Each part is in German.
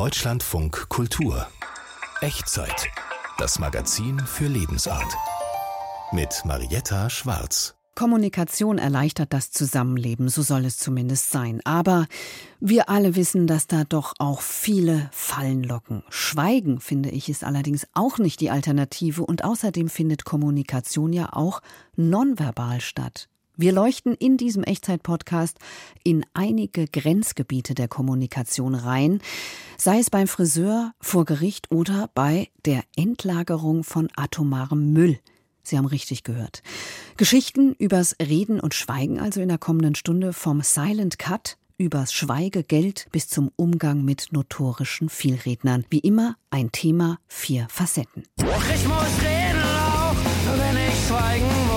Deutschlandfunk Kultur. Echtzeit. Das Magazin für Lebensart. Mit Marietta Schwarz. Kommunikation erleichtert das Zusammenleben, so soll es zumindest sein. Aber wir alle wissen, dass da doch auch viele Fallen locken. Schweigen, finde ich, ist allerdings auch nicht die Alternative und außerdem findet Kommunikation ja auch nonverbal statt. Wir leuchten in diesem Echtzeit-Podcast in einige Grenzgebiete der Kommunikation rein, sei es beim Friseur, vor Gericht oder bei der Endlagerung von atomarem Müll. Sie haben richtig gehört. Geschichten übers Reden und Schweigen also in der kommenden Stunde vom Silent Cut übers Schweigegeld bis zum Umgang mit notorischen Vielrednern. Wie immer ein Thema, vier Facetten. Ich muss reden auch, wenn ich schweigen.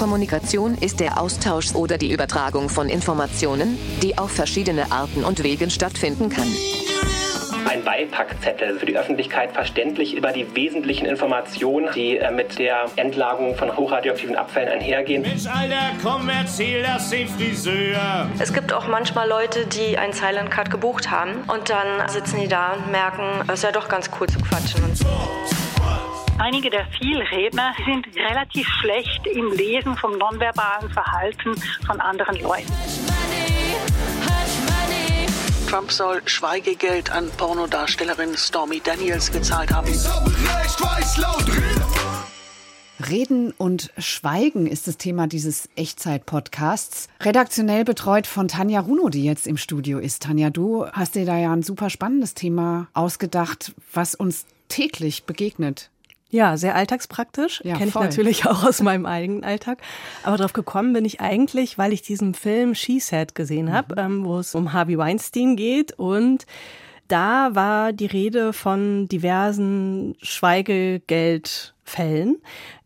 Kommunikation ist der Austausch oder die Übertragung von Informationen, die auf verschiedene Arten und Wegen stattfinden kann. Ein Beipackzettel für die Öffentlichkeit verständlich über die wesentlichen Informationen, die äh, mit der Endlagerung von hochradioaktiven Abfällen einhergehen. Mensch, Alter, komm, erzähl das dem Friseur. Es gibt auch manchmal Leute, die einen Silent Cut gebucht haben und dann sitzen die da und merken, es ist ja doch ganz cool zu quatschen. Und Einige der Vielredner sind relativ schlecht im Lesen vom nonverbalen Verhalten von anderen Leuten. Trump soll Schweigegeld an Pornodarstellerin Stormy Daniels gezahlt haben. Reden und Schweigen ist das Thema dieses Echtzeit-Podcasts. Redaktionell betreut von Tanja Runo, die jetzt im Studio ist. Tanja, du hast dir da ja ein super spannendes Thema ausgedacht, was uns täglich begegnet. Ja, sehr alltagspraktisch. Ja, Kenne ich voll. natürlich auch aus meinem eigenen Alltag. Aber darauf gekommen bin ich eigentlich, weil ich diesen Film She Said gesehen habe, ähm, wo es um Harvey Weinstein geht. Und da war die Rede von diversen Schweigegeldfällen,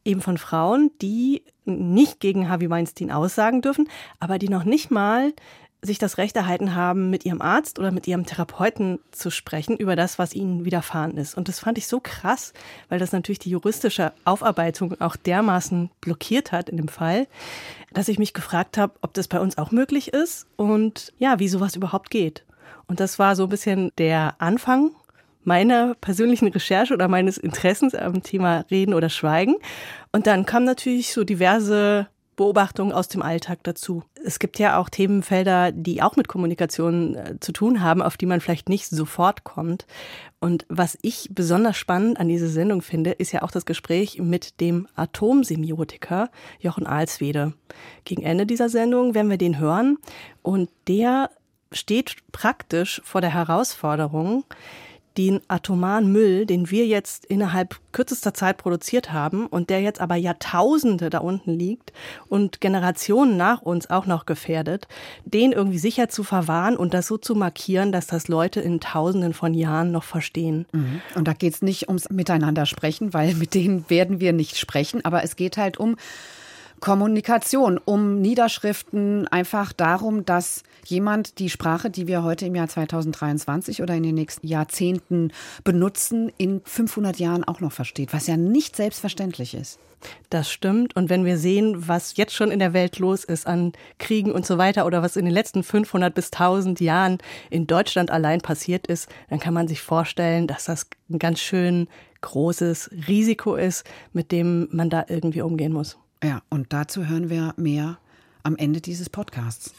eben von Frauen, die nicht gegen Harvey Weinstein aussagen dürfen, aber die noch nicht mal sich das Recht erhalten haben, mit ihrem Arzt oder mit ihrem Therapeuten zu sprechen über das, was ihnen widerfahren ist. Und das fand ich so krass, weil das natürlich die juristische Aufarbeitung auch dermaßen blockiert hat in dem Fall, dass ich mich gefragt habe, ob das bei uns auch möglich ist und ja, wie sowas überhaupt geht. Und das war so ein bisschen der Anfang meiner persönlichen Recherche oder meines Interessens am Thema Reden oder Schweigen. Und dann kamen natürlich so diverse Beobachtungen aus dem Alltag dazu. Es gibt ja auch Themenfelder, die auch mit Kommunikation äh, zu tun haben, auf die man vielleicht nicht sofort kommt. Und was ich besonders spannend an dieser Sendung finde, ist ja auch das Gespräch mit dem Atomsemiotiker Jochen Alswede. Gegen Ende dieser Sendung werden wir den hören und der steht praktisch vor der Herausforderung, den atomaren Müll, den wir jetzt innerhalb kürzester Zeit produziert haben und der jetzt aber Jahrtausende da unten liegt und Generationen nach uns auch noch gefährdet, den irgendwie sicher zu verwahren und das so zu markieren, dass das Leute in Tausenden von Jahren noch verstehen. Mhm. Und da geht es nicht ums Miteinander sprechen, weil mit denen werden wir nicht sprechen, aber es geht halt um Kommunikation, um Niederschriften, einfach darum, dass jemand die Sprache, die wir heute im Jahr 2023 oder in den nächsten Jahrzehnten benutzen, in 500 Jahren auch noch versteht, was ja nicht selbstverständlich ist. Das stimmt. Und wenn wir sehen, was jetzt schon in der Welt los ist an Kriegen und so weiter oder was in den letzten 500 bis 1000 Jahren in Deutschland allein passiert ist, dann kann man sich vorstellen, dass das ein ganz schön großes Risiko ist, mit dem man da irgendwie umgehen muss. Ja, und dazu hören wir mehr am Ende dieses Podcasts.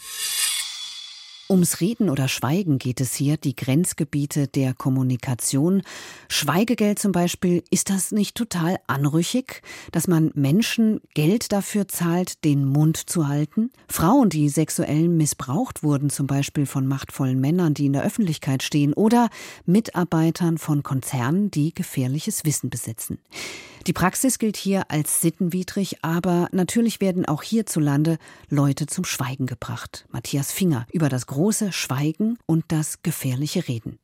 Ums Reden oder Schweigen geht es hier, die Grenzgebiete der Kommunikation. Schweigegeld zum Beispiel, ist das nicht total anrüchig, dass man Menschen Geld dafür zahlt, den Mund zu halten? Frauen, die sexuell missbraucht wurden, zum Beispiel von machtvollen Männern, die in der Öffentlichkeit stehen, oder Mitarbeitern von Konzernen, die gefährliches Wissen besitzen. Die Praxis gilt hier als sittenwidrig, aber natürlich werden auch hierzulande Leute zum Schweigen gebracht. Matthias Finger über das große Schweigen und das gefährliche Reden.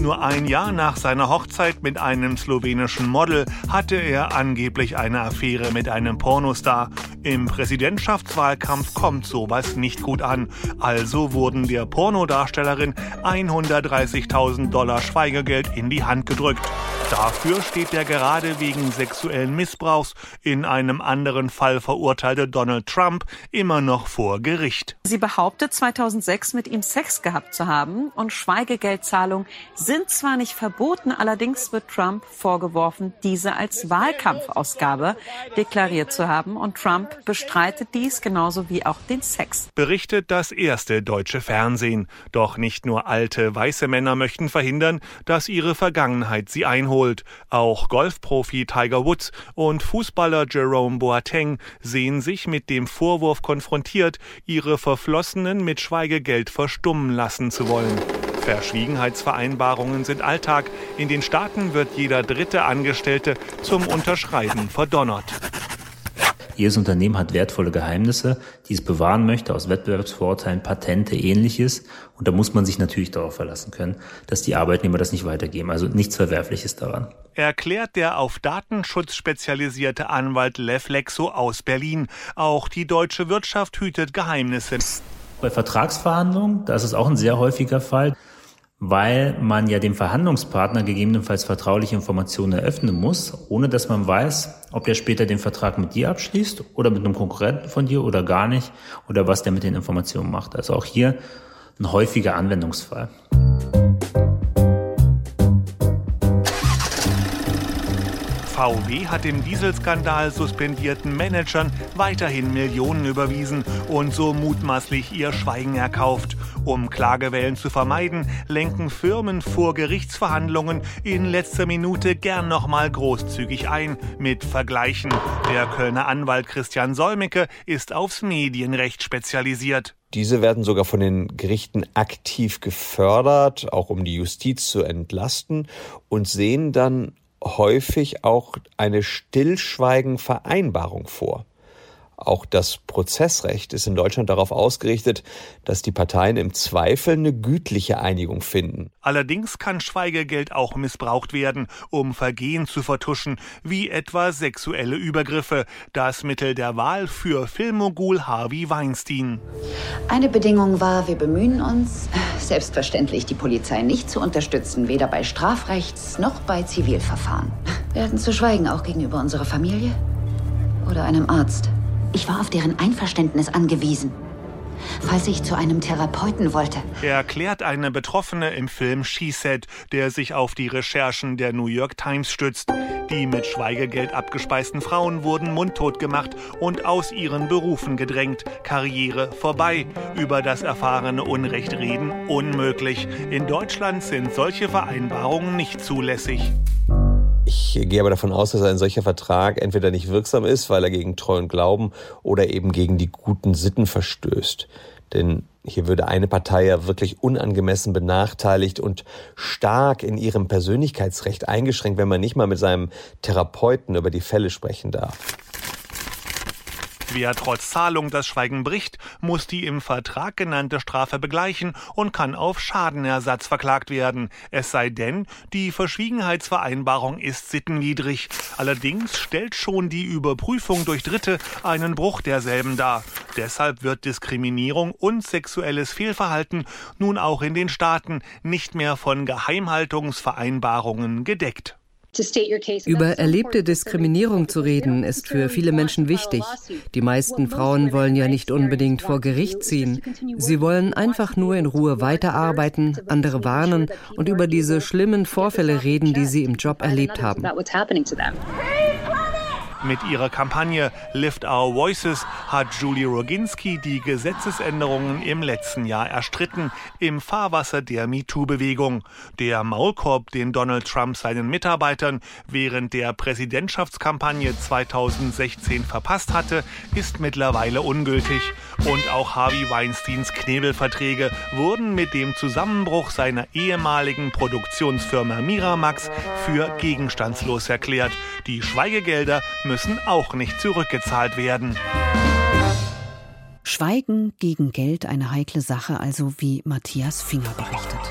Nur ein Jahr nach seiner Hochzeit mit einem slowenischen Model hatte er angeblich eine Affäre mit einem Pornostar. Im Präsidentschaftswahlkampf kommt sowas nicht gut an. Also wurden der Pornodarstellerin 130.000 Dollar Schweigegeld in die Hand gedrückt. Dafür steht der gerade wegen sexuellen Missbrauchs in einem anderen Fall verurteilte Donald Trump immer noch vor Gericht. Sie behauptet 2006 mit ihm Sex gehabt zu haben und Schweigegeldzahlungen sind zwar nicht verboten, allerdings wird Trump vorgeworfen, diese als Wahlkampfausgabe deklariert zu haben und Trump bestreitet dies genauso wie auch den Sex. Berichtet das erste deutsche Fernsehen. Doch nicht nur alte weiße Männer möchten verhindern, dass ihre Vergangenheit sie einholt. Auch Golfprofi Tiger Woods und Fußballer Jerome Boateng sehen sich mit dem Vorwurf konfrontiert, ihre Verflossenen mit Schweigegeld verstummen lassen zu wollen. Verschwiegenheitsvereinbarungen sind Alltag. In den Staaten wird jeder dritte Angestellte zum Unterschreiben verdonnert. Jedes Unternehmen hat wertvolle Geheimnisse, die es bewahren möchte, aus Wettbewerbsvorurteilen, Patente, ähnliches. Und da muss man sich natürlich darauf verlassen können, dass die Arbeitnehmer das nicht weitergeben. Also nichts Verwerfliches daran. Erklärt der auf Datenschutz spezialisierte Anwalt Lev Lexo aus Berlin. Auch die deutsche Wirtschaft hütet Geheimnisse. Bei Vertragsverhandlungen, da ist es auch ein sehr häufiger Fall weil man ja dem Verhandlungspartner gegebenenfalls vertrauliche Informationen eröffnen muss, ohne dass man weiß, ob der später den Vertrag mit dir abschließt oder mit einem Konkurrenten von dir oder gar nicht oder was der mit den Informationen macht. Also auch hier ein häufiger Anwendungsfall. VW hat im Dieselskandal suspendierten Managern weiterhin Millionen überwiesen und so mutmaßlich ihr Schweigen erkauft. Um Klagewellen zu vermeiden, lenken Firmen vor Gerichtsverhandlungen in letzter Minute gern nochmal großzügig ein mit Vergleichen. Der Kölner Anwalt Christian Solmecke ist aufs Medienrecht spezialisiert. Diese werden sogar von den Gerichten aktiv gefördert, auch um die Justiz zu entlasten und sehen dann häufig auch eine Stillschweigenvereinbarung vor. Auch das Prozessrecht ist in Deutschland darauf ausgerichtet, dass die Parteien im Zweifel eine gütliche Einigung finden. Allerdings kann Schweigegeld auch missbraucht werden, um Vergehen zu vertuschen, wie etwa sexuelle Übergriffe. Das Mittel der Wahl für Filmmogul Harvey Weinstein. Eine Bedingung war, wir bemühen uns, selbstverständlich die Polizei nicht zu unterstützen, weder bei Strafrechts- noch bei Zivilverfahren. Wir hatten zu schweigen, auch gegenüber unserer Familie oder einem Arzt. Ich war auf deren Einverständnis angewiesen, falls ich zu einem Therapeuten wollte. Erklärt eine Betroffene im Film She Said, der sich auf die Recherchen der New York Times stützt. Die mit Schweigegeld abgespeisten Frauen wurden mundtot gemacht und aus ihren Berufen gedrängt. Karriere vorbei. Über das erfahrene Unrecht reden unmöglich. In Deutschland sind solche Vereinbarungen nicht zulässig. Ich gehe aber davon aus, dass ein solcher Vertrag entweder nicht wirksam ist, weil er gegen Treu und Glauben oder eben gegen die guten Sitten verstößt. Denn hier würde eine Partei ja wirklich unangemessen benachteiligt und stark in ihrem Persönlichkeitsrecht eingeschränkt, wenn man nicht mal mit seinem Therapeuten über die Fälle sprechen darf. Wer trotz Zahlung das Schweigen bricht, muss die im Vertrag genannte Strafe begleichen und kann auf Schadenersatz verklagt werden. Es sei denn, die Verschwiegenheitsvereinbarung ist sittenwidrig. Allerdings stellt schon die Überprüfung durch Dritte einen Bruch derselben dar. Deshalb wird Diskriminierung und sexuelles Fehlverhalten nun auch in den Staaten nicht mehr von Geheimhaltungsvereinbarungen gedeckt. Über erlebte Diskriminierung zu reden, ist für viele Menschen wichtig. Die meisten Frauen wollen ja nicht unbedingt vor Gericht ziehen. Sie wollen einfach nur in Ruhe weiterarbeiten, andere warnen und über diese schlimmen Vorfälle reden, die sie im Job erlebt haben. Mit ihrer Kampagne Lift Our Voices hat Julie Roginski die Gesetzesänderungen im letzten Jahr erstritten, im Fahrwasser der MeToo-Bewegung. Der Maulkorb, den Donald Trump seinen Mitarbeitern während der Präsidentschaftskampagne 2016 verpasst hatte, ist mittlerweile ungültig. Und auch Harvey Weinsteins Knebelverträge wurden mit dem Zusammenbruch seiner ehemaligen Produktionsfirma Miramax für gegenstandslos erklärt. Die Schweigegelder müssen auch nicht zurückgezahlt werden. Schweigen gegen Geld eine heikle Sache, also wie Matthias Finger berichtet.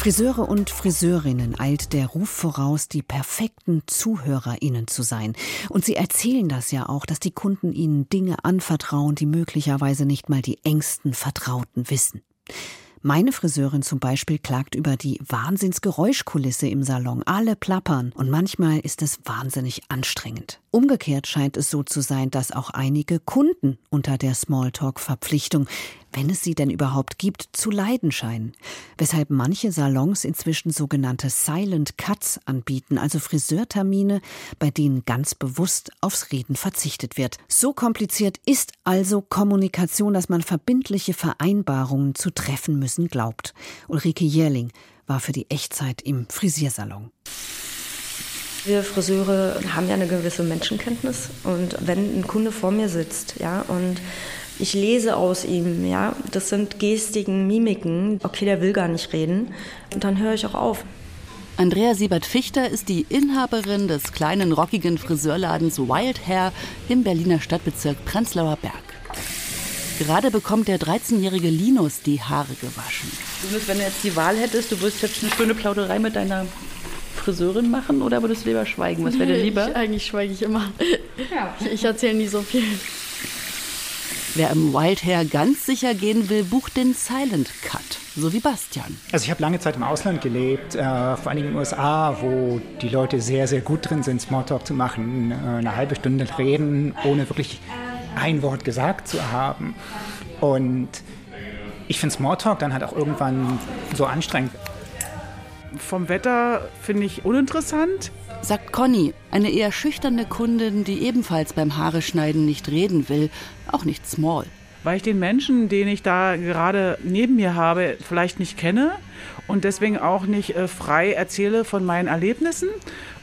Friseure und Friseurinnen eilt der Ruf voraus, die perfekten ZuhörerInnen zu sein. Und sie erzählen das ja auch, dass die Kunden ihnen Dinge anvertrauen, die möglicherweise nicht mal die engsten Vertrauten wissen. Meine Friseurin zum Beispiel klagt über die Wahnsinnsgeräuschkulisse im Salon. Alle plappern und manchmal ist es wahnsinnig anstrengend. Umgekehrt scheint es so zu sein, dass auch einige Kunden unter der Smalltalk-Verpflichtung wenn es sie denn überhaupt gibt, zu leiden scheinen. Weshalb manche Salons inzwischen sogenannte Silent Cuts anbieten, also Friseurtermine, bei denen ganz bewusst aufs Reden verzichtet wird. So kompliziert ist also Kommunikation, dass man verbindliche Vereinbarungen zu treffen müssen glaubt. Ulrike Jährling war für die Echtzeit im Frisiersalon. Wir Friseure haben ja eine gewisse Menschenkenntnis und wenn ein Kunde vor mir sitzt, ja, und ich lese aus ihm, ja. Das sind Gestiken, Mimiken. Okay, der will gar nicht reden. Und dann höre ich auch auf. Andrea Siebert-Fichter ist die Inhaberin des kleinen rockigen Friseurladens Wild Hair im Berliner Stadtbezirk Prenzlauer Berg. Gerade bekommt der 13-jährige Linus die Haare gewaschen. Linus, wenn du jetzt die Wahl hättest, du würdest jetzt eine schöne Plauderei mit deiner Friseurin machen oder würdest du lieber schweigen? Was wäre dir lieber? Ich, eigentlich schweige ich immer. Ja. Ich, ich erzähle nie so viel. Wer im Wild Hair ganz sicher gehen will, bucht den Silent Cut, so wie Bastian. Also ich habe lange Zeit im Ausland gelebt, äh, vor allem in den USA, wo die Leute sehr, sehr gut drin sind, Smalltalk zu machen, äh, eine halbe Stunde reden, ohne wirklich ein Wort gesagt zu haben. Und ich finde Smalltalk dann halt auch irgendwann so anstrengend. Vom Wetter finde ich uninteressant sagt Conny, eine eher schüchterne Kundin, die ebenfalls beim Haare schneiden nicht reden will, auch nicht small. Weil ich den Menschen, den ich da gerade neben mir habe, vielleicht nicht kenne und deswegen auch nicht äh, frei erzähle von meinen Erlebnissen.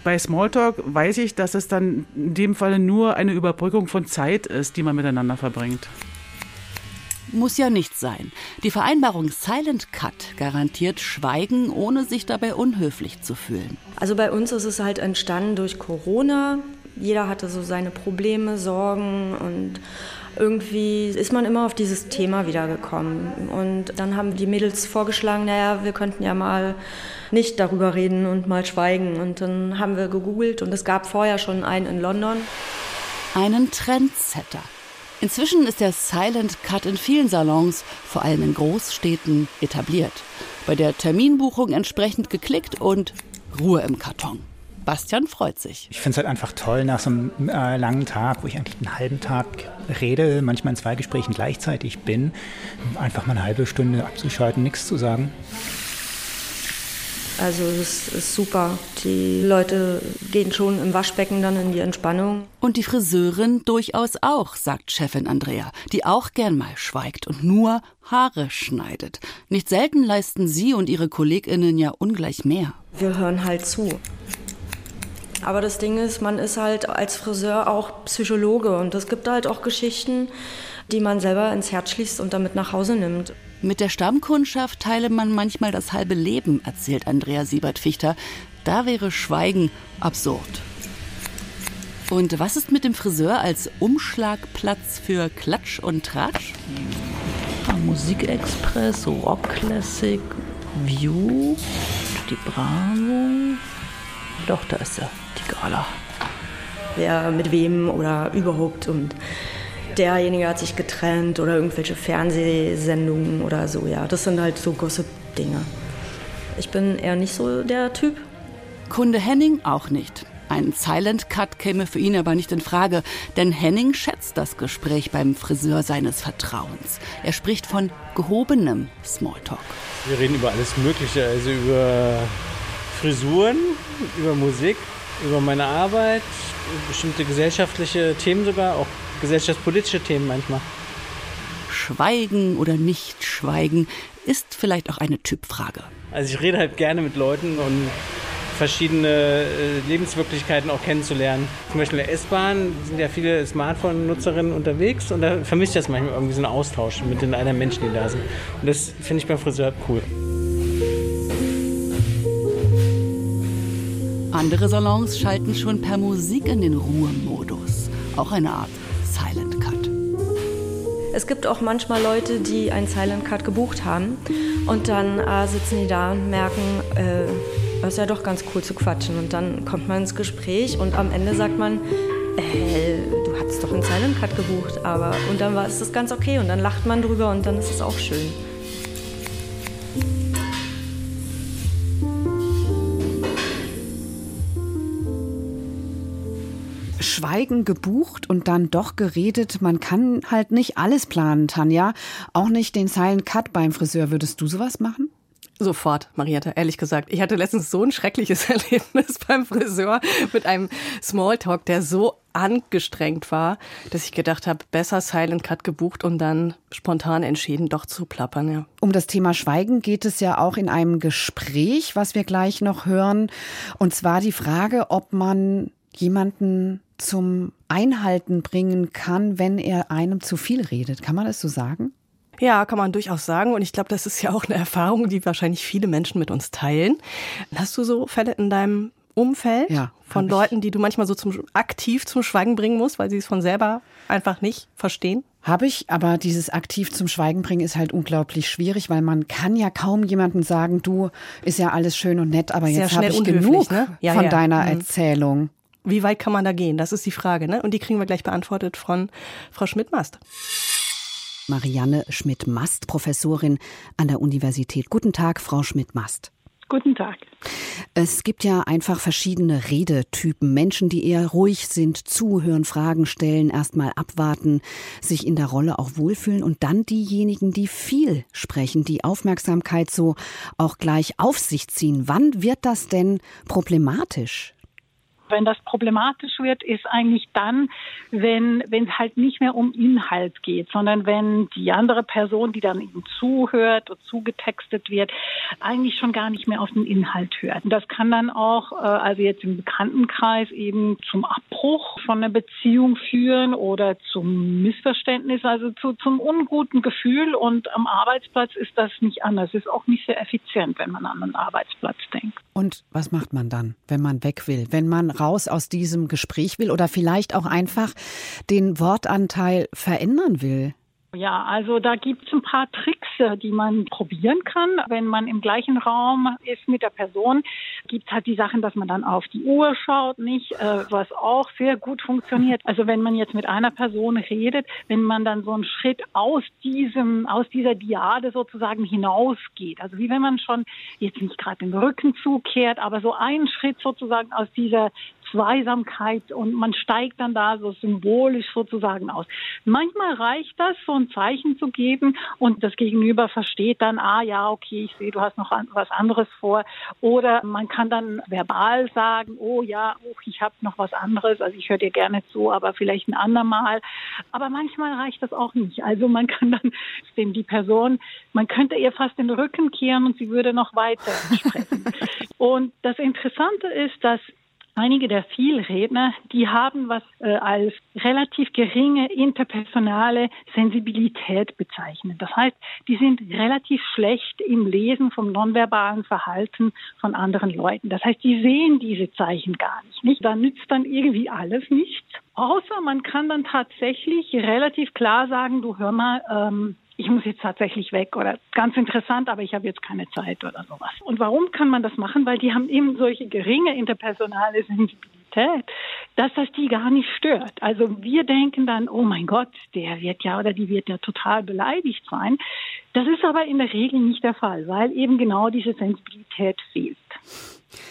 Bei Smalltalk weiß ich, dass es dann in dem Falle nur eine Überbrückung von Zeit ist, die man miteinander verbringt. Muss ja nicht sein. Die Vereinbarung Silent Cut garantiert Schweigen, ohne sich dabei unhöflich zu fühlen. Also bei uns ist es halt entstanden durch Corona. Jeder hatte so seine Probleme, Sorgen und irgendwie ist man immer auf dieses Thema wiedergekommen. Und dann haben die Mädels vorgeschlagen, naja, wir könnten ja mal nicht darüber reden und mal schweigen. Und dann haben wir gegoogelt und es gab vorher schon einen in London. Einen Trendsetter. Inzwischen ist der Silent Cut in vielen Salons, vor allem in Großstädten, etabliert. Bei der Terminbuchung entsprechend geklickt und Ruhe im Karton. Bastian freut sich. Ich finde es halt einfach toll, nach so einem äh, langen Tag, wo ich eigentlich einen halben Tag rede, manchmal in zwei Gesprächen gleichzeitig bin, einfach mal eine halbe Stunde abzuschalten, nichts zu sagen. Also es ist super. Die Leute gehen schon im Waschbecken dann in die Entspannung. Und die Friseurin durchaus auch, sagt Chefin Andrea, die auch gern mal schweigt und nur Haare schneidet. Nicht selten leisten sie und ihre Kolleginnen ja ungleich mehr. Wir hören halt zu. Aber das Ding ist, man ist halt als Friseur auch Psychologe und es gibt halt auch Geschichten, die man selber ins Herz schließt und damit nach Hause nimmt. Mit der Stammkundschaft teile man manchmal das halbe Leben, erzählt Andrea Siebert-Fichter. Da wäre Schweigen absurd. Und was ist mit dem Friseur als Umschlagplatz für Klatsch und Tratsch? Musikexpress, Rock Classic, View, die Bravo. Doch, da ist er, die Gala. Wer mit wem oder überhaupt und derjenige hat sich getrennt oder irgendwelche Fernsehsendungen oder so. Ja, das sind halt so Gossip-Dinge. Ich bin eher nicht so der Typ. Kunde Henning auch nicht. Ein Silent Cut käme für ihn aber nicht in Frage, denn Henning schätzt das Gespräch beim Friseur seines Vertrauens. Er spricht von gehobenem Smalltalk. Wir reden über alles Mögliche, also über Frisuren, über Musik, über meine Arbeit, bestimmte gesellschaftliche Themen sogar, auch gesellschaftspolitische Themen manchmal. Schweigen oder nicht schweigen ist vielleicht auch eine Typfrage. Also ich rede halt gerne mit Leuten und verschiedene äh, Lebenswirklichkeiten auch kennenzulernen. Zum Beispiel in der S-Bahn sind ja viele Smartphone-Nutzerinnen unterwegs und da vermisse ich das manchmal irgendwie so einen Austausch mit den anderen Menschen, die da sind. Und das finde ich beim Friseur cool. Andere Salons schalten schon per Musik in den Ruhemodus. Auch eine Art Es gibt auch manchmal Leute, die einen Silent Cut gebucht haben und dann äh, sitzen die da und merken, äh, das ist ja doch ganz cool zu quatschen. Und dann kommt man ins Gespräch und am Ende sagt man, äh, du hattest doch einen Silent Cut gebucht, aber und dann war es das ganz okay und dann lacht man drüber und dann ist es auch schön. Schweigen gebucht und dann doch geredet. Man kann halt nicht alles planen, Tanja. Auch nicht den Silent Cut beim Friseur. Würdest du sowas machen? Sofort, Marietta, ehrlich gesagt. Ich hatte letztens so ein schreckliches Erlebnis beim Friseur mit einem Smalltalk, der so angestrengt war, dass ich gedacht habe, besser Silent Cut gebucht und dann spontan entschieden, doch zu plappern. Ja. Um das Thema Schweigen geht es ja auch in einem Gespräch, was wir gleich noch hören. Und zwar die Frage, ob man jemanden zum Einhalten bringen kann, wenn er einem zu viel redet. Kann man das so sagen? Ja, kann man durchaus sagen. Und ich glaube, das ist ja auch eine Erfahrung, die wahrscheinlich viele Menschen mit uns teilen. Hast du so Fälle in deinem Umfeld ja, von Leuten, die du manchmal so zum, aktiv zum Schweigen bringen musst, weil sie es von selber einfach nicht verstehen? Habe ich, aber dieses aktiv zum Schweigen bringen ist halt unglaublich schwierig, weil man kann ja kaum jemandem sagen, du ist ja alles schön und nett, aber jetzt habe ich genug ne? ja, von ja. deiner mhm. Erzählung. Wie weit kann man da gehen? Das ist die Frage, ne? Und die kriegen wir gleich beantwortet von Frau Schmidt-Mast. Marianne Schmidt-Mast, Professorin an der Universität. Guten Tag, Frau Schmidt-Mast. Guten Tag. Es gibt ja einfach verschiedene Redetypen. Menschen, die eher ruhig sind, zuhören, Fragen stellen, erstmal abwarten, sich in der Rolle auch wohlfühlen und dann diejenigen, die viel sprechen, die Aufmerksamkeit so auch gleich auf sich ziehen. Wann wird das denn problematisch? Wenn das problematisch wird, ist eigentlich dann, wenn es halt nicht mehr um Inhalt geht, sondern wenn die andere Person, die dann eben zuhört und zugetextet wird, eigentlich schon gar nicht mehr auf den Inhalt hört. Und das kann dann auch, äh, also jetzt im Bekanntenkreis eben zum Abbruch von einer Beziehung führen oder zum Missverständnis, also zu, zum unguten Gefühl. Und am Arbeitsplatz ist das nicht anders. Ist auch nicht sehr effizient, wenn man an einen Arbeitsplatz denkt. Und was macht man dann, wenn man weg will? Wenn man raus aus diesem Gespräch will oder vielleicht auch einfach den Wortanteil verändern will? Ja, also da gibt es ein paar Tricks, äh, die man probieren kann. Wenn man im gleichen Raum ist mit der Person, gibt es halt die Sachen, dass man dann auf die Uhr schaut, nicht, äh, was auch sehr gut funktioniert. Also wenn man jetzt mit einer Person redet, wenn man dann so einen Schritt aus diesem, aus dieser Diade sozusagen hinausgeht. Also wie wenn man schon jetzt nicht gerade den Rücken zukehrt, aber so einen Schritt sozusagen aus dieser Zweisamkeit und man steigt dann da so symbolisch sozusagen aus. Manchmal reicht das, so ein Zeichen zu geben und das Gegenüber versteht dann, ah ja, okay, ich sehe, du hast noch was anderes vor. Oder man kann dann verbal sagen, oh ja, oh, ich habe noch was anderes, also ich höre dir gerne zu, aber vielleicht ein andermal. Aber manchmal reicht das auch nicht. Also man kann dann dem die Person, man könnte ihr fast den Rücken kehren und sie würde noch weiter sprechen. und das Interessante ist, dass Einige der Vielredner, die haben was äh, als relativ geringe interpersonale Sensibilität bezeichnet. Das heißt, die sind relativ schlecht im Lesen vom nonverbalen Verhalten von anderen Leuten. Das heißt, die sehen diese Zeichen gar nicht. nicht? Da nützt dann irgendwie alles nichts. Außer man kann dann tatsächlich relativ klar sagen, du hör mal, ähm, ich muss jetzt tatsächlich weg oder ganz interessant, aber ich habe jetzt keine Zeit oder sowas. Und warum kann man das machen? Weil die haben eben solche geringe interpersonale Sensibilität, dass das die gar nicht stört. Also wir denken dann, oh mein Gott, der wird ja oder die wird ja total beleidigt sein. Das ist aber in der Regel nicht der Fall, weil eben genau diese Sensibilität fehlt.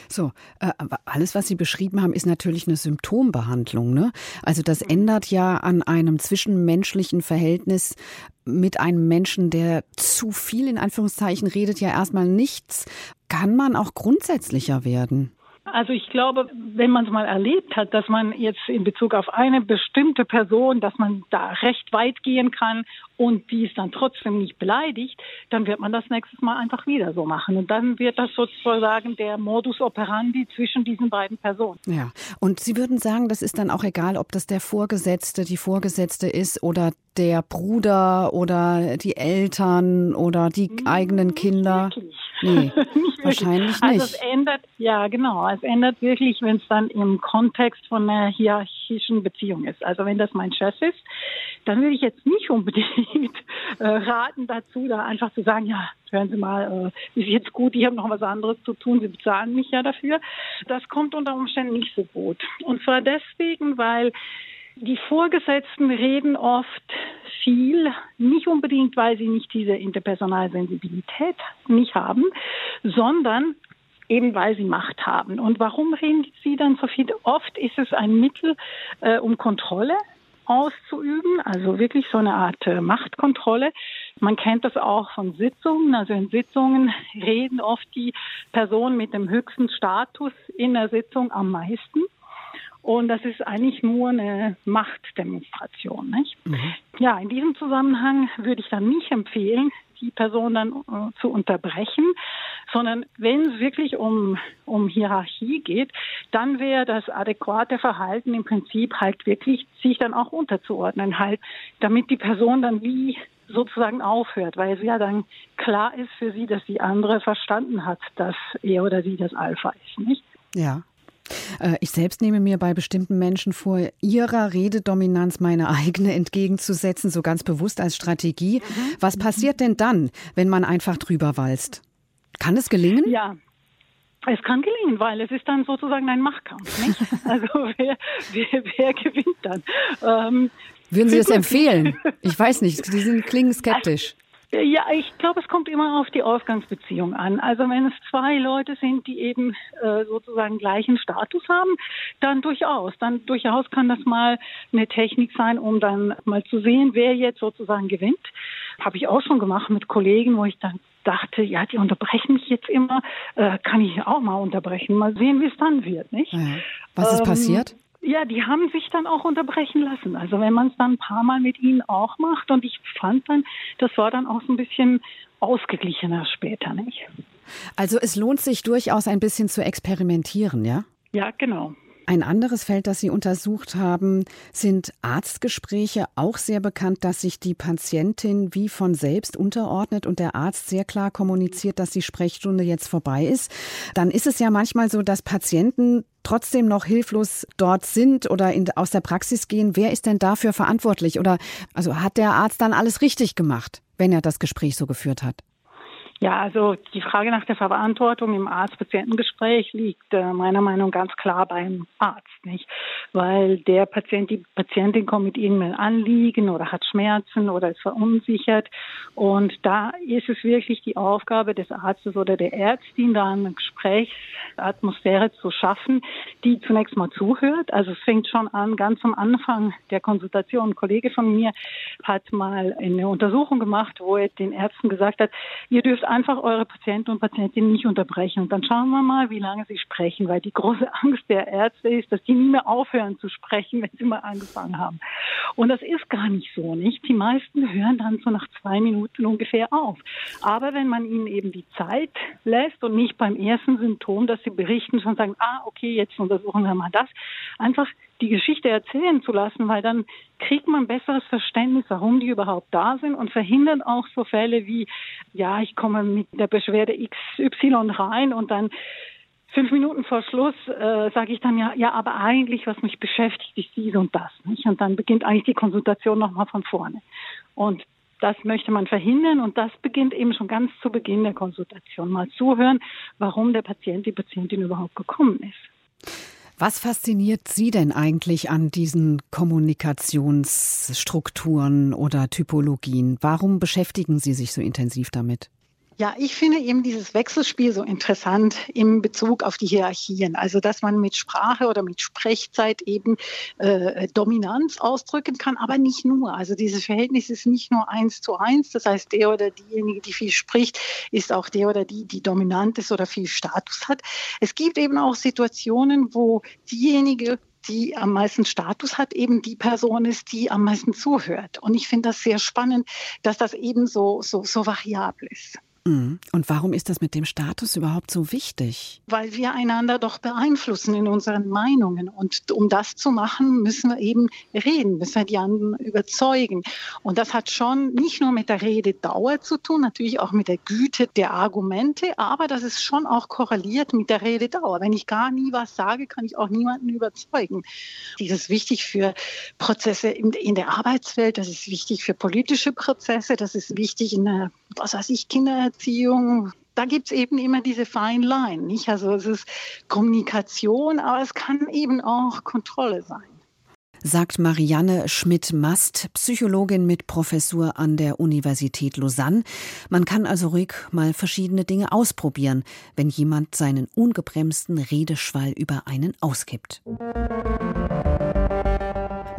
So, äh, alles, was Sie beschrieben haben, ist natürlich eine Symptombehandlung. Ne? Also das mhm. ändert ja an einem zwischenmenschlichen Verhältnis mit einem Menschen, der zu viel in Anführungszeichen redet, ja erstmal nichts. Kann man auch grundsätzlicher werden? Also ich glaube, wenn man es mal erlebt hat, dass man jetzt in Bezug auf eine bestimmte Person, dass man da recht weit gehen kann und die ist dann trotzdem nicht beleidigt, dann wird man das nächstes Mal einfach wieder so machen. Und dann wird das sozusagen der Modus operandi zwischen diesen beiden Personen. Ja, und Sie würden sagen, das ist dann auch egal, ob das der Vorgesetzte, die Vorgesetzte ist oder der Bruder oder die Eltern oder die hm, eigenen Kinder. Wirklich. Nee. nicht Wahrscheinlich also nicht. es ändert, ja genau, es ändert wirklich, wenn es dann im Kontext von einer hierarchischen Beziehung ist. Also wenn das mein Chef ist, dann würde ich jetzt nicht unbedingt äh, raten dazu, da einfach zu sagen, ja, hören Sie mal, äh, ist jetzt gut, ich habe noch was anderes zu tun, Sie bezahlen mich ja dafür. Das kommt unter Umständen nicht so gut. Und zwar deswegen, weil die Vorgesetzten reden oft viel, nicht unbedingt, weil sie nicht diese interpersonale Sensibilität nicht haben, sondern eben weil sie Macht haben. Und warum reden sie dann so viel? Oft ist es ein Mittel, äh, um Kontrolle auszuüben, also wirklich so eine Art äh, Machtkontrolle. Man kennt das auch von Sitzungen. Also in Sitzungen reden oft die Personen mit dem höchsten Status in der Sitzung am meisten. Und das ist eigentlich nur eine Machtdemonstration. Nicht? Mhm. Ja, in diesem Zusammenhang würde ich dann nicht empfehlen, die Person dann äh, zu unterbrechen, sondern wenn es wirklich um, um Hierarchie geht, dann wäre das adäquate Verhalten im Prinzip halt wirklich sich dann auch unterzuordnen, halt, damit die Person dann wie sozusagen aufhört, weil es ja dann klar ist für sie, dass die andere verstanden hat, dass er oder sie das Alpha ist, nicht? Ja. Äh, ich selbst nehme mir bei bestimmten Menschen vor, ihrer Rededominanz meine eigene entgegenzusetzen, so ganz bewusst als Strategie. Mhm. Was passiert denn dann, wenn man einfach drüber walzt? Kann es gelingen? Ja, es kann gelingen, weil es ist dann sozusagen ein Machtkampf. Nicht? Also wer, wer, wer gewinnt dann? Ähm, Würden Sie das empfehlen? Ich weiß nicht, Sie sind, klingen skeptisch. Ja, ich glaube, es kommt immer auf die Ausgangsbeziehung an. Also wenn es zwei Leute sind, die eben äh, sozusagen gleichen Status haben, dann durchaus. Dann durchaus kann das mal eine Technik sein, um dann mal zu sehen, wer jetzt sozusagen gewinnt. Habe ich auch schon gemacht mit Kollegen, wo ich dann dachte, ja, die unterbrechen mich jetzt immer, äh, kann ich auch mal unterbrechen. Mal sehen, wie es dann wird, nicht? Ja. Was ist ähm, passiert? Ja, die haben sich dann auch unterbrechen lassen. Also wenn man es dann ein paar Mal mit ihnen auch macht und ich fand dann, das war dann auch so ein bisschen ausgeglichener später, nicht? Also es lohnt sich durchaus ein bisschen zu experimentieren, ja? Ja, genau. Ein anderes Feld, das Sie untersucht haben, sind Arztgespräche. Auch sehr bekannt, dass sich die Patientin wie von selbst unterordnet und der Arzt sehr klar kommuniziert, dass die Sprechstunde jetzt vorbei ist. Dann ist es ja manchmal so, dass Patienten trotzdem noch hilflos dort sind oder in, aus der Praxis gehen. Wer ist denn dafür verantwortlich? Oder also hat der Arzt dann alles richtig gemacht, wenn er das Gespräch so geführt hat? Ja, also die Frage nach der Verantwortung im Arzt-Patientengespräch liegt äh, meiner Meinung nach ganz klar beim Arzt, nicht? Weil der Patient, die Patientin kommt mit irgendeinem Anliegen oder hat Schmerzen oder ist verunsichert. Und da ist es wirklich die Aufgabe des Arztes oder der Ärztin, da eine Gesprächsatmosphäre zu schaffen, die zunächst mal zuhört. Also es fängt schon an, ganz am Anfang der Konsultation. Ein Kollege von mir hat mal eine Untersuchung gemacht, wo er den Ärzten gesagt hat, ihr dürft einfach eure Patienten und Patientinnen nicht unterbrechen. Und dann schauen wir mal, wie lange sie sprechen, weil die große Angst der Ärzte ist, dass die nie mehr aufhören zu sprechen, wenn sie mal angefangen haben. Und das ist gar nicht so, nicht? Die meisten hören dann so nach zwei Minuten ungefähr auf. Aber wenn man ihnen eben die Zeit lässt und nicht beim ersten Symptom, dass sie berichten, schon sagen, ah, okay, jetzt untersuchen wir mal das, einfach die Geschichte erzählen zu lassen, weil dann kriegt man besseres Verständnis, warum die überhaupt da sind und verhindert auch so Fälle wie, ja, ich komme mit der Beschwerde XY rein und dann fünf Minuten vor Schluss äh, sage ich dann ja, ja, aber eigentlich, was mich beschäftigt, ist dies und das. Nicht? Und dann beginnt eigentlich die Konsultation nochmal von vorne. Und das möchte man verhindern und das beginnt eben schon ganz zu Beginn der Konsultation. Mal zuhören, warum der Patient, die Patientin überhaupt gekommen ist. Was fasziniert Sie denn eigentlich an diesen Kommunikationsstrukturen oder Typologien? Warum beschäftigen Sie sich so intensiv damit? Ja, ich finde eben dieses Wechselspiel so interessant in Bezug auf die Hierarchien. Also, dass man mit Sprache oder mit Sprechzeit eben äh, Dominanz ausdrücken kann, aber nicht nur. Also, dieses Verhältnis ist nicht nur eins zu eins. Das heißt, der oder diejenige, die viel spricht, ist auch der oder die, die dominant ist oder viel Status hat. Es gibt eben auch Situationen, wo diejenige, die am meisten Status hat, eben die Person ist, die am meisten zuhört. Und ich finde das sehr spannend, dass das eben so, so, so variabel ist. Mhm. Und warum ist das mit dem Status überhaupt so wichtig? Weil wir einander doch beeinflussen in unseren Meinungen. Und um das zu machen, müssen wir eben reden, müssen wir die anderen überzeugen. Und das hat schon nicht nur mit der Rededauer zu tun, natürlich auch mit der Güte der Argumente, aber das ist schon auch korreliert mit der Rededauer. Wenn ich gar nie was sage, kann ich auch niemanden überzeugen. Das ist wichtig für Prozesse in, in der Arbeitswelt, das ist wichtig für politische Prozesse, das ist wichtig in der, was weiß ich, Kinder Erziehung, da gibt es eben immer diese Fine Line. Nicht? Also es ist Kommunikation, aber es kann eben auch Kontrolle sein. Sagt Marianne Schmidt-Mast, Psychologin mit Professur an der Universität Lausanne. Man kann also ruhig mal verschiedene Dinge ausprobieren, wenn jemand seinen ungebremsten Redeschwall über einen auskippt.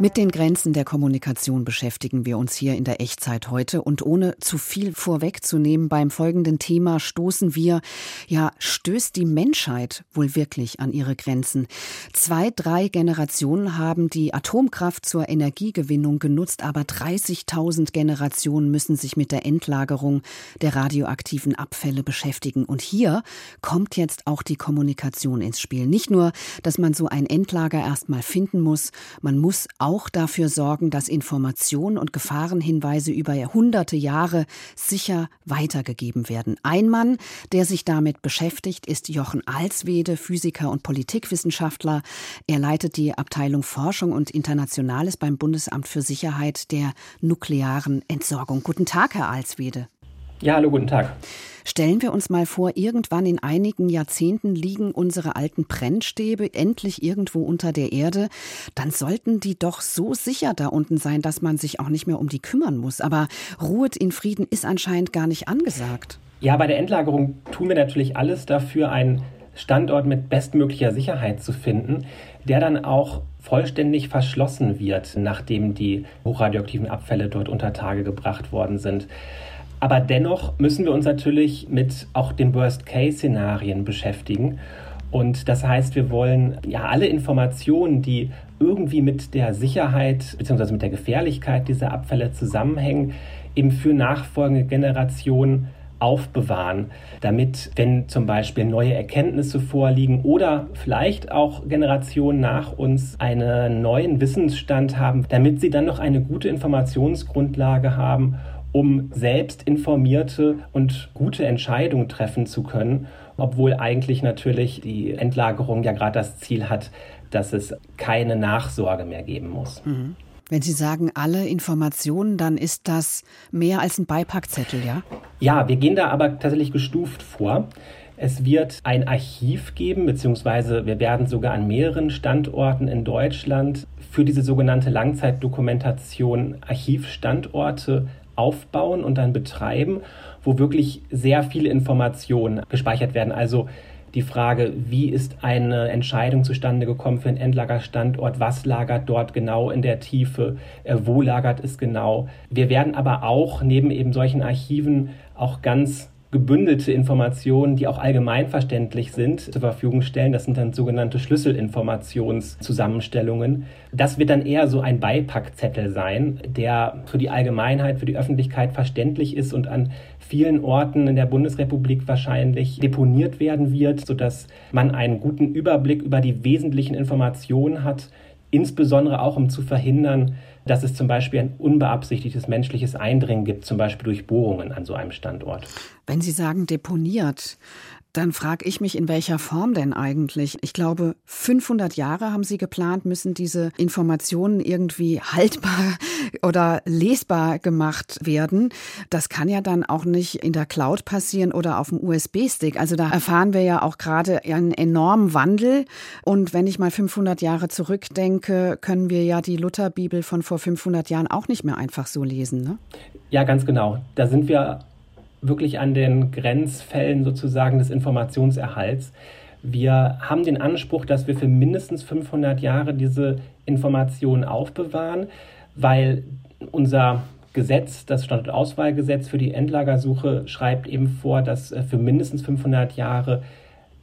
Mit den Grenzen der Kommunikation beschäftigen wir uns hier in der Echtzeit heute und ohne zu viel vorwegzunehmen, beim folgenden Thema stoßen wir, ja, stößt die Menschheit wohl wirklich an ihre Grenzen? Zwei, drei Generationen haben die Atomkraft zur Energiegewinnung genutzt, aber 30.000 Generationen müssen sich mit der Endlagerung der radioaktiven Abfälle beschäftigen. Und hier kommt jetzt auch die Kommunikation ins Spiel. Nicht nur, dass man so ein Endlager erstmal finden muss, man muss auch auch dafür sorgen, dass Informationen und Gefahrenhinweise über hunderte Jahre sicher weitergegeben werden. Ein Mann, der sich damit beschäftigt, ist Jochen Alswede, Physiker und Politikwissenschaftler. Er leitet die Abteilung Forschung und Internationales beim Bundesamt für Sicherheit der nuklearen Entsorgung. Guten Tag, Herr Alswede. Ja, hallo, guten Tag. Stellen wir uns mal vor, irgendwann in einigen Jahrzehnten liegen unsere alten Brennstäbe endlich irgendwo unter der Erde. Dann sollten die doch so sicher da unten sein, dass man sich auch nicht mehr um die kümmern muss. Aber Ruhe in Frieden ist anscheinend gar nicht angesagt. Ja, bei der Endlagerung tun wir natürlich alles dafür, einen Standort mit bestmöglicher Sicherheit zu finden, der dann auch vollständig verschlossen wird, nachdem die hochradioaktiven Abfälle dort unter Tage gebracht worden sind. Aber dennoch müssen wir uns natürlich mit auch den Worst-Case-Szenarien beschäftigen. Und das heißt, wir wollen ja alle Informationen, die irgendwie mit der Sicherheit bzw. mit der Gefährlichkeit dieser Abfälle zusammenhängen, eben für nachfolgende Generationen aufbewahren, damit, wenn zum Beispiel neue Erkenntnisse vorliegen oder vielleicht auch Generationen nach uns einen neuen Wissensstand haben, damit sie dann noch eine gute Informationsgrundlage haben, um selbst informierte und gute Entscheidungen treffen zu können, obwohl eigentlich natürlich die Entlagerung ja gerade das Ziel hat, dass es keine Nachsorge mehr geben muss. Mhm. Wenn Sie sagen alle Informationen, dann ist das mehr als ein Beipackzettel, ja? Ja, wir gehen da aber tatsächlich gestuft vor. Es wird ein Archiv geben, beziehungsweise wir werden sogar an mehreren Standorten in Deutschland für diese sogenannte Langzeitdokumentation Archivstandorte aufbauen und dann betreiben, wo wirklich sehr viele Informationen gespeichert werden. Also die Frage, wie ist eine Entscheidung zustande gekommen für einen Endlagerstandort, was lagert dort genau in der Tiefe, äh, wo lagert es genau. Wir werden aber auch neben eben solchen Archiven auch ganz gebündelte Informationen, die auch allgemeinverständlich sind, zur Verfügung stellen. Das sind dann sogenannte Schlüsselinformationszusammenstellungen. Das wird dann eher so ein Beipackzettel sein, der für die Allgemeinheit, für die Öffentlichkeit verständlich ist und an vielen Orten in der Bundesrepublik wahrscheinlich deponiert werden wird, sodass man einen guten Überblick über die wesentlichen Informationen hat, insbesondere auch um zu verhindern, dass es zum Beispiel ein unbeabsichtigtes menschliches Eindringen gibt, zum Beispiel durch Bohrungen an so einem Standort. Wenn Sie sagen deponiert, dann frage ich mich, in welcher Form denn eigentlich? Ich glaube, 500 Jahre haben Sie geplant, müssen diese Informationen irgendwie haltbar oder lesbar gemacht werden. Das kann ja dann auch nicht in der Cloud passieren oder auf dem USB-Stick. Also da erfahren wir ja auch gerade einen enormen Wandel. Und wenn ich mal 500 Jahre zurückdenke, können wir ja die Lutherbibel von vor 500 Jahren auch nicht mehr einfach so lesen. Ne? Ja, ganz genau. Da sind wir wirklich an den Grenzfällen sozusagen des Informationserhalts. Wir haben den Anspruch, dass wir für mindestens 500 Jahre diese Informationen aufbewahren, weil unser Gesetz, das Standortauswahlgesetz für die Endlagersuche, schreibt eben vor, dass äh, für mindestens 500 Jahre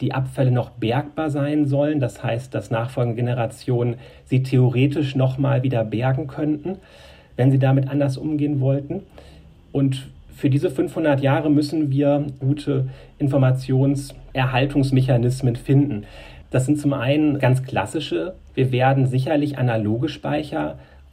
die Abfälle noch bergbar sein sollen. Das heißt, dass nachfolgende Generationen sie theoretisch nochmal wieder bergen könnten, wenn sie damit anders umgehen wollten. Und für diese 500 Jahre müssen wir gute Informationserhaltungsmechanismen finden. Das sind zum einen ganz klassische. Wir werden sicherlich analoge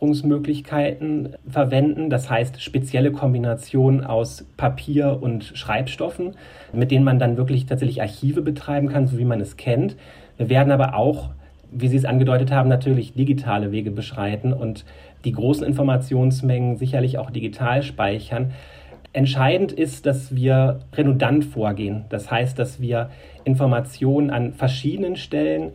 Speicherungsmöglichkeiten verwenden, das heißt spezielle Kombinationen aus Papier und Schreibstoffen, mit denen man dann wirklich tatsächlich Archive betreiben kann, so wie man es kennt. Wir werden aber auch, wie Sie es angedeutet haben, natürlich digitale Wege beschreiten und die großen Informationsmengen sicherlich auch digital speichern. Entscheidend ist, dass wir redundant vorgehen. Das heißt, dass wir Informationen an verschiedenen Stellen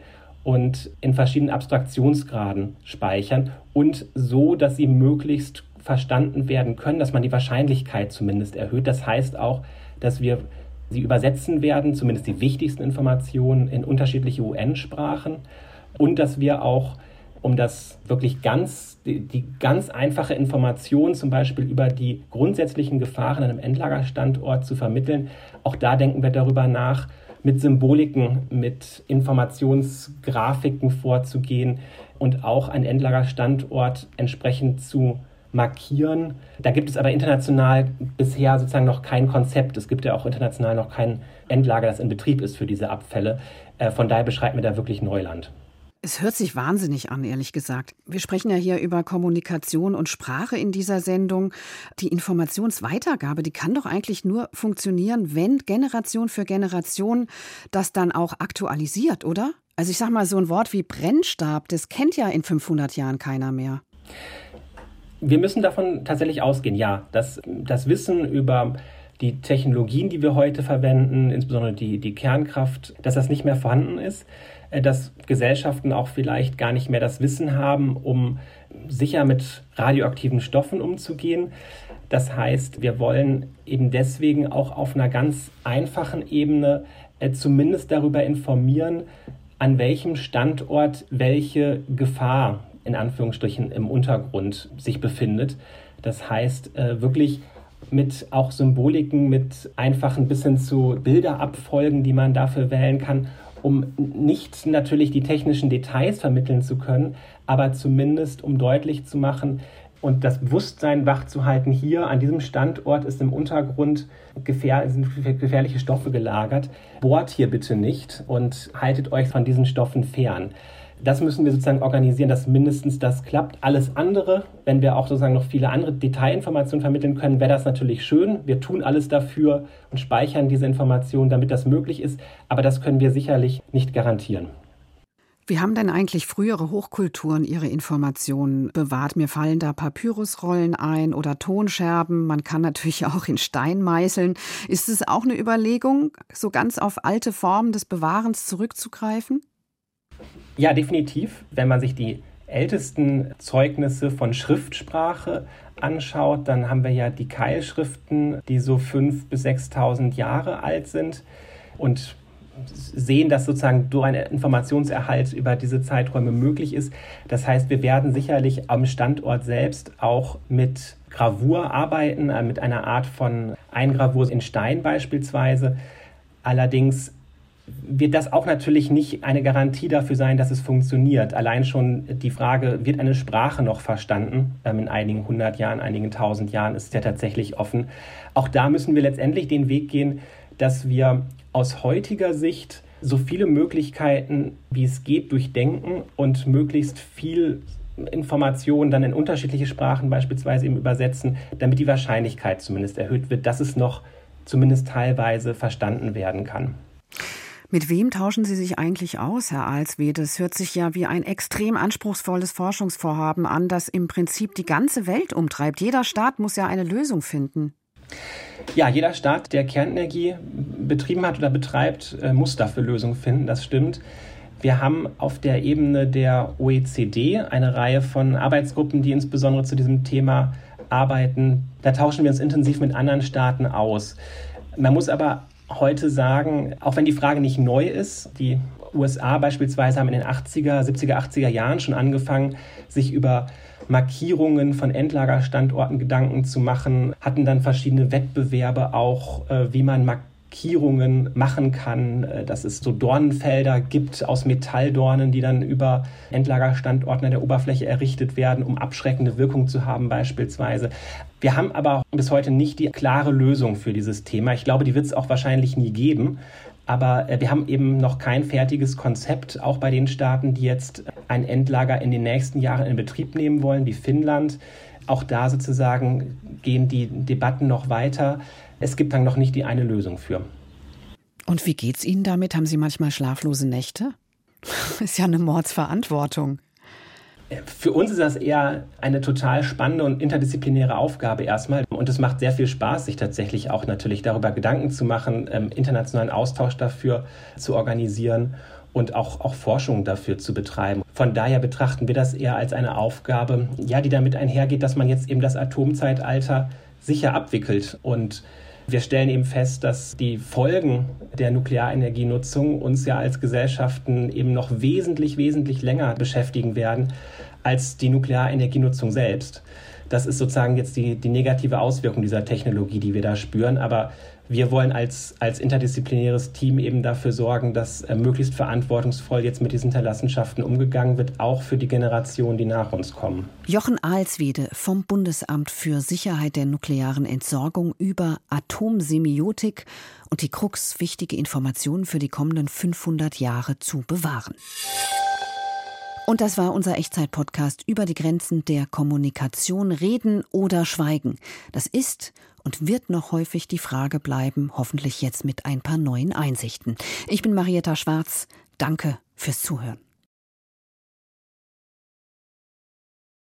und in verschiedenen Abstraktionsgraden speichern und so, dass sie möglichst verstanden werden können, dass man die Wahrscheinlichkeit zumindest erhöht. Das heißt auch, dass wir sie übersetzen werden, zumindest die wichtigsten Informationen in unterschiedliche UN-Sprachen und dass wir auch um das wirklich ganz, die, die, ganz einfache Information zum Beispiel über die grundsätzlichen Gefahren an einem Endlagerstandort zu vermitteln. Auch da denken wir darüber nach, mit Symboliken, mit Informationsgrafiken vorzugehen und auch einen Endlagerstandort entsprechend zu markieren. Da gibt es aber international bisher sozusagen noch kein Konzept. Es gibt ja auch international noch kein Endlager, das in Betrieb ist für diese Abfälle. Äh, von daher beschreibt mir da wirklich Neuland. Es hört sich wahnsinnig an, ehrlich gesagt. Wir sprechen ja hier über Kommunikation und Sprache in dieser Sendung. Die Informationsweitergabe, die kann doch eigentlich nur funktionieren, wenn Generation für Generation das dann auch aktualisiert, oder? Also ich sag mal, so ein Wort wie Brennstab, das kennt ja in 500 Jahren keiner mehr. Wir müssen davon tatsächlich ausgehen, ja, dass das Wissen über die Technologien, die wir heute verwenden, insbesondere die, die Kernkraft, dass das nicht mehr vorhanden ist. Äh, dass Gesellschaften auch vielleicht gar nicht mehr das Wissen haben, um sicher mit radioaktiven Stoffen umzugehen. Das heißt, wir wollen eben deswegen auch auf einer ganz einfachen Ebene äh, zumindest darüber informieren, an welchem Standort welche Gefahr in Anführungsstrichen im Untergrund sich befindet. Das heißt, äh, wirklich mit auch Symboliken, mit einfachen bis hin zu Bilderabfolgen, die man dafür wählen kann, um nicht natürlich die technischen Details vermitteln zu können, aber zumindest um deutlich zu machen und das Bewusstsein wachzuhalten, hier an diesem Standort ist im Untergrund gefähr sind gefährliche Stoffe gelagert. Bohrt hier bitte nicht und haltet euch von diesen Stoffen fern. Das müssen wir sozusagen organisieren, dass mindestens das klappt. Alles andere, wenn wir auch sozusagen noch viele andere Detailinformationen vermitteln können, wäre das natürlich schön. Wir tun alles dafür und speichern diese Informationen, damit das möglich ist. Aber das können wir sicherlich nicht garantieren. Wie haben denn eigentlich frühere Hochkulturen ihre Informationen bewahrt? Mir fallen da Papyrusrollen ein oder Tonscherben. Man kann natürlich auch in Stein meißeln. Ist es auch eine Überlegung, so ganz auf alte Formen des Bewahrens zurückzugreifen? Ja, definitiv. Wenn man sich die ältesten Zeugnisse von Schriftsprache anschaut, dann haben wir ja die Keilschriften, die so 5.000 bis 6.000 Jahre alt sind und sehen, dass sozusagen durch einen Informationserhalt über diese Zeiträume möglich ist. Das heißt, wir werden sicherlich am Standort selbst auch mit Gravur arbeiten, äh, mit einer Art von Eingravur in Stein beispielsweise. Allerdings wird das auch natürlich nicht eine Garantie dafür sein, dass es funktioniert. Allein schon die Frage, wird eine Sprache noch verstanden? Ähm, in einigen hundert Jahren, einigen tausend Jahren ist es ja tatsächlich offen. Auch da müssen wir letztendlich den Weg gehen, dass wir aus heutiger Sicht so viele Möglichkeiten, wie es geht, durchdenken und möglichst viel Informationen dann in unterschiedliche Sprachen beispielsweise eben übersetzen, damit die Wahrscheinlichkeit zumindest erhöht wird, dass es noch zumindest teilweise verstanden werden kann. Mit wem tauschen Sie sich eigentlich aus, Herr Alswede? Es hört sich ja wie ein extrem anspruchsvolles Forschungsvorhaben an, das im Prinzip die ganze Welt umtreibt. Jeder Staat muss ja eine Lösung finden. Ja, jeder Staat, der Kernenergie betrieben hat oder betreibt, äh, muss dafür Lösungen finden, das stimmt. Wir haben auf der Ebene der OECD eine Reihe von Arbeitsgruppen, die insbesondere zu diesem Thema arbeiten. Da tauschen wir uns intensiv mit anderen Staaten aus. Man muss aber heute sagen, auch wenn die Frage nicht neu ist, die USA beispielsweise haben in den 80er, 70er, 80er Jahren schon angefangen, sich über Markierungen von Endlagerstandorten Gedanken zu machen, hatten dann verschiedene Wettbewerbe auch, äh, wie man Markierungen machen kann, äh, dass es so Dornenfelder gibt aus Metalldornen, die dann über Endlagerstandorten an der Oberfläche errichtet werden, um abschreckende Wirkung zu haben beispielsweise. Wir haben aber bis heute nicht die klare Lösung für dieses Thema. Ich glaube, die wird es auch wahrscheinlich nie geben. Aber äh, wir haben eben noch kein fertiges Konzept, auch bei den Staaten, die jetzt ein Endlager in den nächsten Jahren in Betrieb nehmen wollen, wie Finnland. Auch da sozusagen gehen die Debatten noch weiter es gibt dann noch nicht die eine Lösung für. Und wie geht's Ihnen damit? Haben Sie manchmal schlaflose Nächte? ist ja eine Mordsverantwortung. Für uns ist das eher eine total spannende und interdisziplinäre Aufgabe erstmal. Und es macht sehr viel Spaß, sich tatsächlich auch natürlich darüber Gedanken zu machen, ähm, internationalen Austausch dafür zu organisieren und auch, auch Forschung dafür zu betreiben. Von daher betrachten wir das eher als eine Aufgabe, ja, die damit einhergeht, dass man jetzt eben das Atomzeitalter sicher abwickelt und wir stellen eben fest, dass die Folgen der Nuklearenergienutzung uns ja als Gesellschaften eben noch wesentlich, wesentlich länger beschäftigen werden als die Nuklearenergienutzung selbst. Das ist sozusagen jetzt die, die negative Auswirkung dieser Technologie, die wir da spüren. Aber wir wollen als, als interdisziplinäres Team eben dafür sorgen, dass äh, möglichst verantwortungsvoll jetzt mit diesen Hinterlassenschaften umgegangen wird, auch für die Generationen, die nach uns kommen. Jochen Alswede vom Bundesamt für Sicherheit der nuklearen Entsorgung über Atomsemiotik und die Krux, wichtige Informationen für die kommenden 500 Jahre zu bewahren. Und das war unser Echtzeit-Podcast über die Grenzen der Kommunikation, Reden oder Schweigen. Das ist und wird noch häufig die Frage bleiben, hoffentlich jetzt mit ein paar neuen Einsichten. Ich bin Marietta Schwarz. Danke fürs Zuhören.